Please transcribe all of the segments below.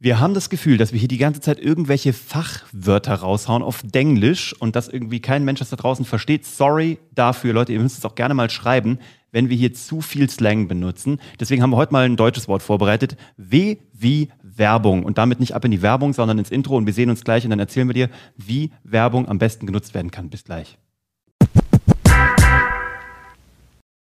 Wir haben das Gefühl, dass wir hier die ganze Zeit irgendwelche Fachwörter raushauen auf Denglisch und dass irgendwie kein Mensch das da draußen versteht. Sorry dafür, Leute, ihr müsst es auch gerne mal schreiben, wenn wir hier zu viel Slang benutzen. Deswegen haben wir heute mal ein deutsches Wort vorbereitet. W wie Werbung. Und damit nicht ab in die Werbung, sondern ins Intro. Und wir sehen uns gleich und dann erzählen wir dir, wie Werbung am besten genutzt werden kann. Bis gleich.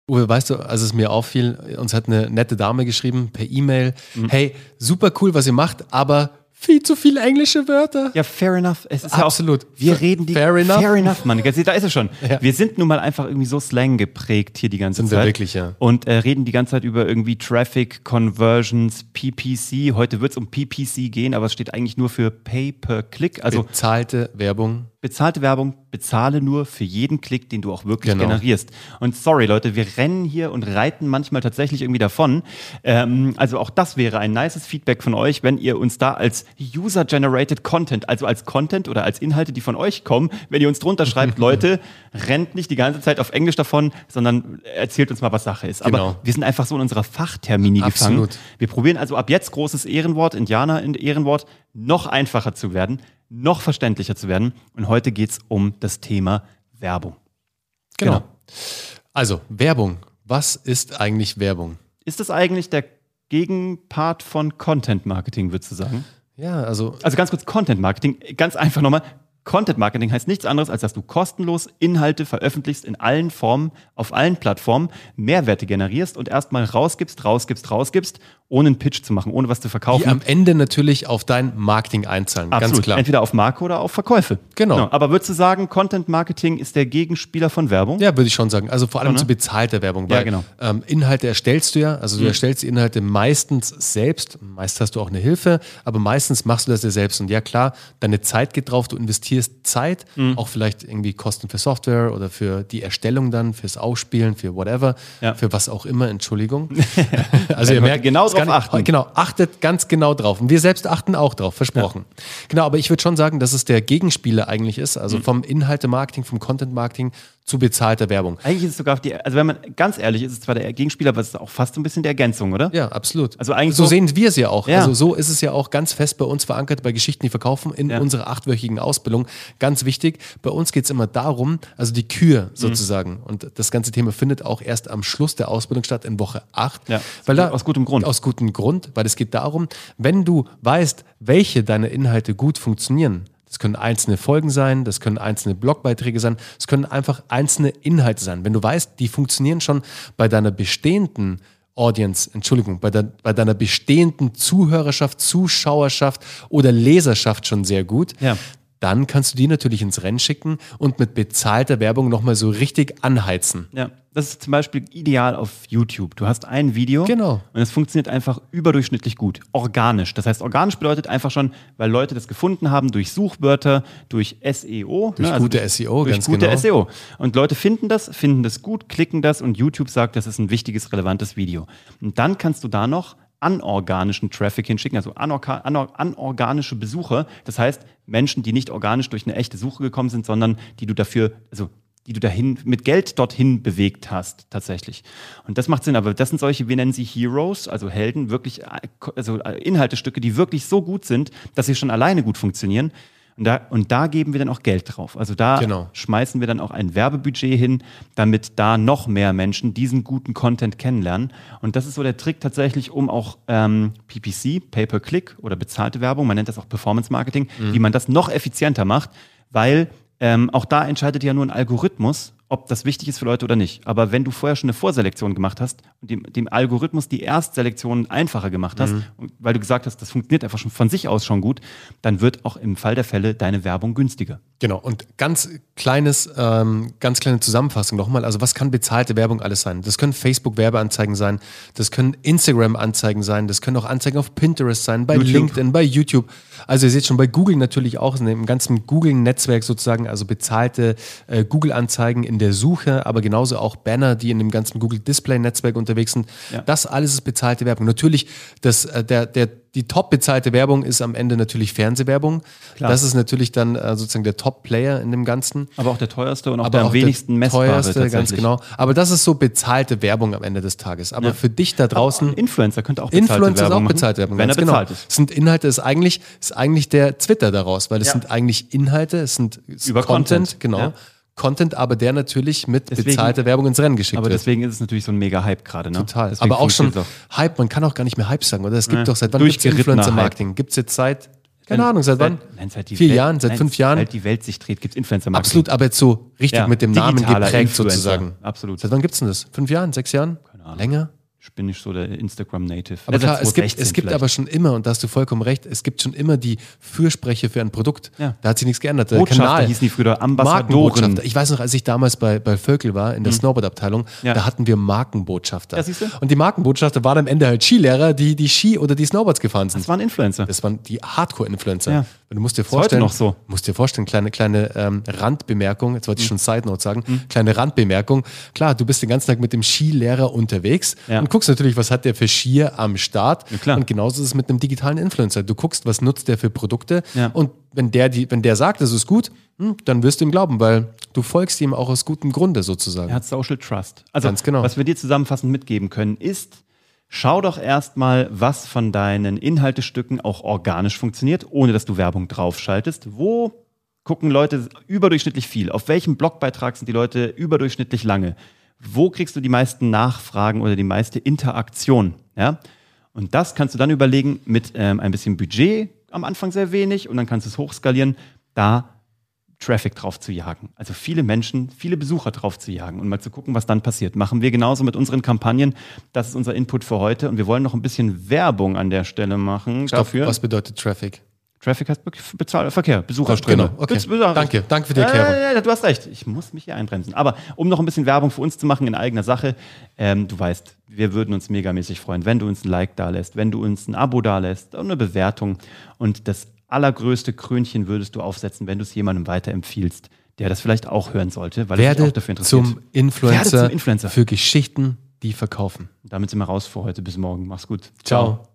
Uwe, weißt du, als es mir auffiel, uns hat eine nette Dame geschrieben per E-Mail, mhm. hey, super cool, was ihr macht, aber viel zu viele englische Wörter. Ja, fair enough. Es ist Absolut. Ja auch, wir reden die. Fair enough. Fair enough, Mann. Da ist es schon. Ja. Wir sind nun mal einfach irgendwie so Slang geprägt hier die ganze sind Zeit. Wir wirklich, ja. Und äh, reden die ganze Zeit über irgendwie Traffic, Conversions, PPC. Heute wird es um PPC gehen, aber es steht eigentlich nur für Pay-per-Click. Also bezahlte Werbung. Bezahlte Werbung, bezahle nur für jeden Klick, den du auch wirklich genau. generierst. Und sorry, Leute, wir rennen hier und reiten manchmal tatsächlich irgendwie davon. Ähm, also auch das wäre ein nices Feedback von euch, wenn ihr uns da als User-Generated Content, also als Content oder als Inhalte, die von euch kommen, wenn ihr uns drunter schreibt, Leute, rennt nicht die ganze Zeit auf Englisch davon, sondern erzählt uns mal, was Sache ist. Aber genau. wir sind einfach so in unserer Fachtermini Absolut. gefangen. Wir probieren also ab jetzt großes Ehrenwort, Indianer in Ehrenwort, noch einfacher zu werden noch verständlicher zu werden. Und heute geht es um das Thema Werbung. Genau. genau. Also, Werbung. Was ist eigentlich Werbung? Ist das eigentlich der Gegenpart von Content Marketing, würdest du sagen? Ja, also. Also ganz kurz, Content Marketing, ganz einfach nochmal. Content Marketing heißt nichts anderes, als dass du kostenlos Inhalte veröffentlichst in allen Formen, auf allen Plattformen, Mehrwerte generierst und erstmal rausgibst, rausgibst, rausgibst, ohne einen Pitch zu machen, ohne was zu verkaufen. Die am Ende natürlich auf dein Marketing einzahlen, Absolut. ganz klar. Entweder auf Marke oder auf Verkäufe. Genau. genau. Aber würdest du sagen, Content Marketing ist der Gegenspieler von Werbung? Ja, würde ich schon sagen. Also vor allem ja, ne? zu bezahlter Werbung. Weil, ja, genau. Ähm, Inhalte erstellst du ja, also du mhm. erstellst die Inhalte meistens selbst. Meist hast du auch eine Hilfe, aber meistens machst du das ja selbst. Und ja klar, deine Zeit geht drauf, du investierst Zeit, mhm. auch vielleicht irgendwie Kosten für Software oder für die Erstellung dann, fürs Ausspielen, für whatever, ja. für was auch immer, Entschuldigung. also ihr merkt, genau drauf nicht, achten. Genau, achtet ganz genau drauf. Und wir selbst achten auch drauf, versprochen. Ja. Genau, aber ich würde schon sagen, dass es der Gegenspieler eigentlich ist, also mhm. vom Inhalte-Marketing, vom Content-Marketing zu bezahlter Werbung. Eigentlich ist es sogar, die, also wenn man ganz ehrlich ist, ist es zwar der Gegenspieler, aber es ist auch fast so ein bisschen die Ergänzung, oder? Ja, absolut. Also eigentlich so, so sehen wir es ja auch. Ja. Also so ist es ja auch ganz fest bei uns verankert, bei Geschichten, die verkaufen, in ja. unserer achtwöchigen Ausbildung. Ganz wichtig, bei uns geht es immer darum, also die Kür mhm. sozusagen. Mhm. Und das ganze Thema findet auch erst am Schluss der Ausbildung statt, in Woche 8. Ja, weil da, aus gutem Grund. Aus gutem Grund, weil es geht darum, wenn du weißt, welche deiner Inhalte gut funktionieren, das können einzelne Folgen sein, das können einzelne Blogbeiträge sein, es können einfach einzelne Inhalte sein. Wenn du weißt, die funktionieren schon bei deiner bestehenden Audience, Entschuldigung, bei, de, bei deiner bestehenden Zuhörerschaft, Zuschauerschaft oder Leserschaft schon sehr gut, ja dann kannst du die natürlich ins Rennen schicken und mit bezahlter Werbung nochmal so richtig anheizen. Ja, das ist zum Beispiel ideal auf YouTube. Du hast ein Video genau. und es funktioniert einfach überdurchschnittlich gut, organisch. Das heißt, organisch bedeutet einfach schon, weil Leute das gefunden haben durch Suchwörter, durch SEO. Durch ne? also gute SEO, durch ganz gute genau. SEO. Und Leute finden das, finden das gut, klicken das und YouTube sagt, das ist ein wichtiges, relevantes Video. Und dann kannst du da noch anorganischen Traffic hinschicken, also anorganische Besucher. Das heißt, Menschen, die nicht organisch durch eine echte Suche gekommen sind, sondern die du dafür, also die du dahin mit Geld dorthin bewegt hast, tatsächlich. Und das macht Sinn, aber das sind solche, wir nennen sie Heroes, also Helden, wirklich, also Inhaltestücke, die wirklich so gut sind, dass sie schon alleine gut funktionieren. Und da, und da geben wir dann auch Geld drauf. Also da genau. schmeißen wir dann auch ein Werbebudget hin, damit da noch mehr Menschen diesen guten Content kennenlernen. Und das ist so der Trick tatsächlich, um auch ähm, PPC, Pay-per-Click oder bezahlte Werbung, man nennt das auch Performance Marketing, mhm. wie man das noch effizienter macht, weil ähm, auch da entscheidet ja nur ein Algorithmus, ob das wichtig ist für Leute oder nicht. Aber wenn du vorher schon eine Vorselektion gemacht hast und dem, dem Algorithmus die Erstselektion einfacher gemacht hast, mhm. weil du gesagt hast, das funktioniert einfach schon von sich aus schon gut, dann wird auch im Fall der Fälle deine Werbung günstiger. Genau. Und ganz kleines, ähm, ganz kleine Zusammenfassung nochmal. Also was kann bezahlte Werbung alles sein? Das können Facebook-Werbeanzeigen sein, das können Instagram-Anzeigen sein, das können auch Anzeigen auf Pinterest sein, bei YouTube. LinkedIn, bei YouTube. Also ihr seht schon bei Google natürlich auch, im ganzen Google-Netzwerk sozusagen, also bezahlte äh, Google-Anzeigen in der Suche, aber genauso auch Banner, die in dem ganzen Google Display Netzwerk unterwegs sind. Ja. Das alles ist bezahlte Werbung. Natürlich, das, äh, der, der, die top bezahlte Werbung ist am Ende natürlich Fernsehwerbung. Klar. Das ist natürlich dann äh, sozusagen der Top-Player in dem Ganzen. Aber auch der teuerste und auch Aber der am auch wenigsten der messbare teuerste, ganz genau. Aber das ist so bezahlte Werbung am Ende des Tages. Aber Ja. für dich da draußen, Influencer könnte auch bezahlte Influencer ist Werbung auch machen, bezahlte Werbung. wenn er genau. bezahlt ist. Es sind Inhalte, ist eigentlich, ist eigentlich der Twitter daraus, weil es Ja. sind eigentlich Inhalte, es sind es ist Über Content, genau. ja. Content, aber der natürlich mit Deswegen- bezahlter Werbung ins Rennen geschickt Aber wird. deswegen ist es natürlich so ein mega Hype gerade. Ne? Total. Deswegen aber auch schon Hype, man kann auch gar nicht mehr Hype sagen, oder? Es gibt Ja. doch seit wann gibt es Durchgerittener Influencer-Marketing? Gibt es jetzt seit, keine Ahnung, seit wann? Nein, seit die Vier Welt- Jahren, seit nein, fünf Jahren? Seit die Welt sich dreht, gibt es Influencer-Marketing. Absolut, aber jetzt so richtig Ja, mit dem Namen geprägt Influencer. sozusagen. Absolut. Seit wann gibt es denn das? Fünf Jahren, sechs Jahren? Ahnung. Länger? Ich bin nicht so der Instagram-Native. Aber klar, es gibt, 2016 es gibt vielleicht. aber schon immer, und da hast du vollkommen recht, es gibt schon immer die Fürsprecher für ein Produkt. Ja. Da hat sich nichts geändert. Der Botschafter Kanal, hießen die früher, Ambassadoren. Ich weiß noch, als ich damals bei, bei Völkel war, in der Snowboard-Abteilung, Mhm. Ja. da hatten wir Markenbotschafter. Ja, siehst du? und die Markenbotschafter waren am Ende halt Skilehrer, die die Ski oder die Snowboards gefahren sind. Das waren Influencer. Das waren die Hardcore-Influencer. Ja. Du musst dir vorstellen, noch so. musst dir vorstellen, kleine, kleine ähm, Randbemerkung, jetzt wollte Mhm. ich schon Side Note sagen, kleine Randbemerkung. Klar, du bist den ganzen Tag mit dem Skilehrer unterwegs Ja. und guckst natürlich, was hat der für Skier am Start. Ja. Und genauso ist es mit einem digitalen Influencer. Du guckst, was nutzt der für Produkte Ja. und wenn der, die, wenn der sagt, das ist gut, hm, dann wirst du ihm glauben, weil du folgst ihm auch aus gutem Grunde sozusagen. Er hat Social Trust. Also, Ganz genau. was wir dir zusammenfassend mitgeben können, ist, schau doch erstmal, was von deinen Inhaltestücken auch organisch funktioniert, ohne dass du Werbung draufschaltest. Wo gucken Leute überdurchschnittlich viel? Auf welchem Blogbeitrag sind die Leute überdurchschnittlich lange? Wo kriegst du die meisten Nachfragen oder die meiste Interaktion? Ja? Und das kannst du dann überlegen mit ähm, ein bisschen Budget, am Anfang sehr wenig, und dann kannst du es hochskalieren, da Traffic drauf zu jagen. Also viele Menschen, viele Besucher drauf zu jagen und mal zu gucken, was dann passiert. Machen wir genauso mit unseren Kampagnen. Das ist unser Input für heute und wir wollen noch ein bisschen Werbung an der Stelle machen Stopp, dafür. Was bedeutet Traffic? Traffic heißt Be- Bezahl Verkehr, Besucherströme. Genau, okay. Besucher- Danke, danke für die Erklärung. Äh, du hast recht. Ich muss mich hier einbremsen. Aber um noch ein bisschen Werbung für uns zu machen in eigener Sache, ähm, du weißt, wir würden uns megamäßig freuen, wenn du uns ein Like da lässt, wenn du uns ein Abo da lässt und eine Bewertung. Und das allergrößte Krönchen würdest du aufsetzen, wenn du es jemandem weiterempfiehlst, der das vielleicht auch hören sollte, weil er sich auch dafür interessiert. zum Influencer, Werde zum Influencer. für Geschichten, die verkaufen. Damit sind wir raus für heute. Bis morgen. Mach's gut. Ciao.